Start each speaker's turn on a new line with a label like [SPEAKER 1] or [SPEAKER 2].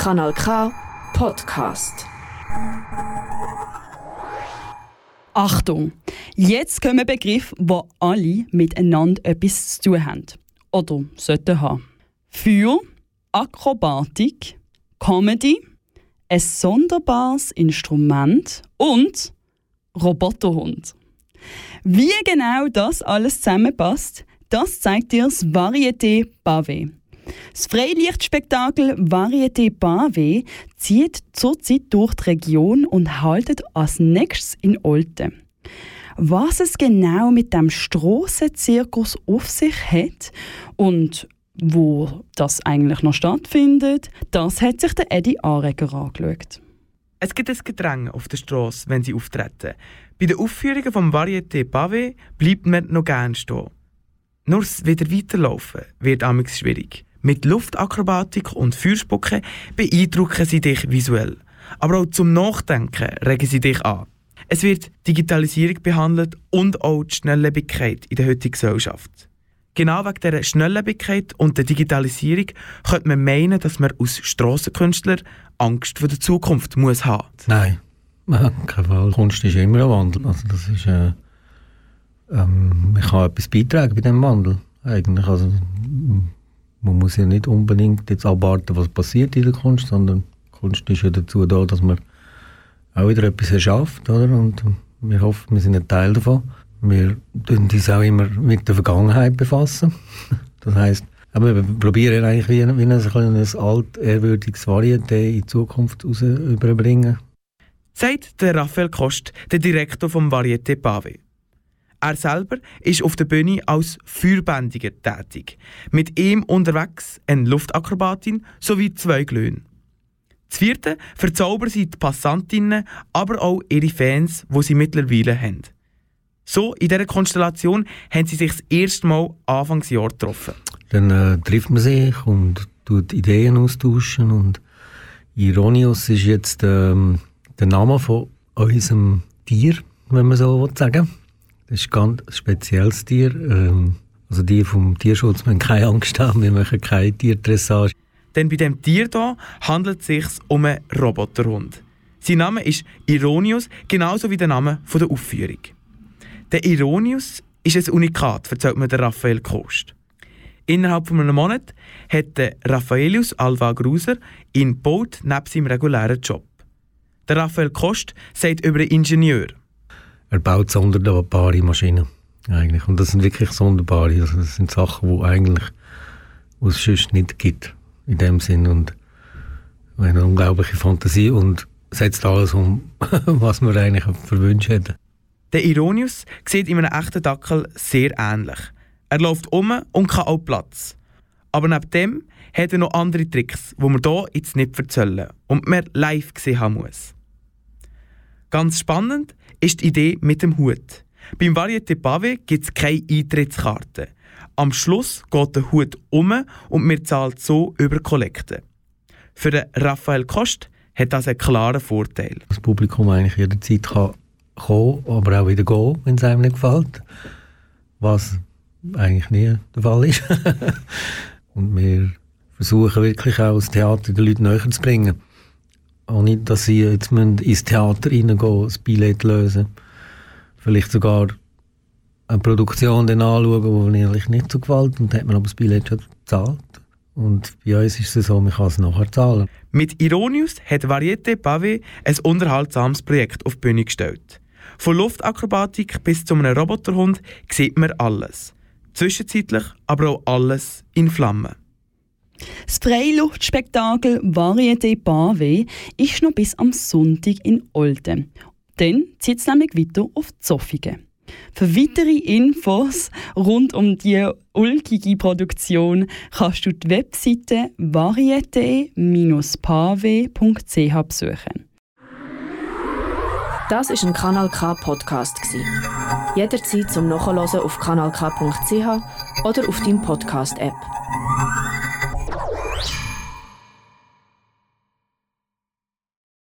[SPEAKER 1] Kanal K Podcast.
[SPEAKER 2] Achtung! Jetzt kommen Begriffe, die alle miteinander etwas zu tun haben. Oder sollten haben. Für Akrobatik, Comedy, ein sonderbares Instrument und Roboterhund. Wie genau das alles zusammenpasst, das zeigt dir das Varieté Pavé. Das Freilichtspektakel Varieté Pavé zieht zurzeit durch die Region und haltet als nächstes in Olten. Was es genau mit dem Strassenzirkus auf sich hat und wo das eigentlich noch stattfindet, das hat sich der Eddie Anreger angeschaut.
[SPEAKER 3] Es gibt ein Gedränge auf der Straße, wenn sie auftreten. Bei den Aufführungen vom Varieté Pavé bleibt man noch gern stehen. Nur das wieder weiterlaufen wird amix schwierig. Mit Luftakrobatik und Feuerspucken beeindrucken sie dich visuell. Aber auch zum Nachdenken regen sie dich an. Es wird Digitalisierung behandelt und auch die Schnelllebigkeit in der heutigen Gesellschaft. Genau wegen dieser Schnelllebigkeit und der Digitalisierung könnte man meinen, dass man als Strassenkünstler Angst vor der Zukunft muss haben.
[SPEAKER 4] Nein, kein Fall. Kunst ist immer ein Wandel. Also das ist, äh, ähm, ich kann etwas beitragen bei diesem Wandel. Eigentlich. Also, man muss ja nicht unbedingt jetzt abwarten, was passiert in der Kunst, sondern Kunst ist ja dazu da, dass man auch wieder etwas erschafft, oder? Und wir hoffen, wir sind ein Teil davon. Wir tun uns auch immer mit der Vergangenheit befassen. Das heißt, wir probieren eigentlich wie, wie ein, ein alt, ehrwürdiges Varieté in Zukunft raus überbringen.
[SPEAKER 3] Sagt der Raphael Kost, der Direktor vom Varieté Pave. Er selber ist auf der Bühne als Feuerbändiger tätig. Mit ihm unterwegs eine Luftakrobatin sowie zwei Glöhne. Das vierte verzaubern sie die Passantinnen, aber auch ihre Fans, wo sie mittlerweile haben. So, in dieser Konstellation haben sie sich das erste Mal Anfangsjahr getroffen.
[SPEAKER 4] Dann äh, trifft man sich und tut Ideen austauschen und Ironius ist jetzt ähm, der Name von unserem Tier, wenn man so sagen Das ist ein ganz spezielles Tier. Ähm, also die vom Tierschutz müssen keine Angst haben, wir machen keine Tierdressage.
[SPEAKER 3] Denn bei dem Tier hier handelt es sich um einen Roboterhund. Sein Name ist Ironius, genauso wie der Name der Aufführung. Der Ironius ist ein Unikat, erzählt mir der Raphael Kost. Innerhalb von einem Monat hat der Raffaelius Alva Gruser ihn gebaut neben seinem regulären Job. Der Raphael Kost sagt über einen Ingenieur.
[SPEAKER 4] Er baut sonderbare Maschinen. Eigentlich. Und das sind wirklich sonderbare. Also das sind Sachen, die eigentlich es sonst nicht gibt. In dem Sinn. Und eine unglaubliche Fantasie und setzt alles um, was wir eigentlich verwünscht hätten.
[SPEAKER 3] Der Ironius sieht in einem echten Dackel sehr ähnlich. Er läuft um und kann auch Platz. Aber neben dem hat er noch andere Tricks, die wir hier jetzt nicht erzählen und man live gesehen haben muss. Ganz spannend ist die Idee mit dem Hut. Beim Varieté Pavé gibt es keine Eintrittskarte. Am Schluss geht der Hut um und wir zahlen so über Kollekte. Für den Raphael Kost hat das einen klaren Vorteil.
[SPEAKER 4] Das Publikum eigentlich jederzeit kann kommen, aber auch wieder gehen, wenn es einem nicht gefällt. Was eigentlich nie der Fall ist. und wir versuchen wirklich auch das Theater den Leuten näher zu bringen. Auch nicht, dass sie jetzt ins Theater reingehen, das Billett lösen. Vielleicht sogar eine Produktion dann anschauen, die eigentlich nicht so gefällt. Und hat man aber das Billett schon gezahlt. Und bei uns ist es so, man kann es nachher zahlen.
[SPEAKER 3] Mit Ironius hat Varieté Pavé ein unterhaltsames Projekt auf die Bühne gestellt. Von Luftakrobatik bis zu einem Roboterhund sieht man alles. Zwischenzeitlich aber auch alles in Flammen.
[SPEAKER 2] Das Freiluftspektakel Varieté Pavé ist noch bis am Sonntag in Olten. Dann zieht es nämlich weiter auf Zofingen. Für weitere Infos rund um die ulkige Produktion kannst du die Webseite varieté-pave.ch besuchen.
[SPEAKER 1] Das ist ein Kanal K Podcast Jederzeit zum Nachhören auf kanalk.ch oder auf deinem Podcast App.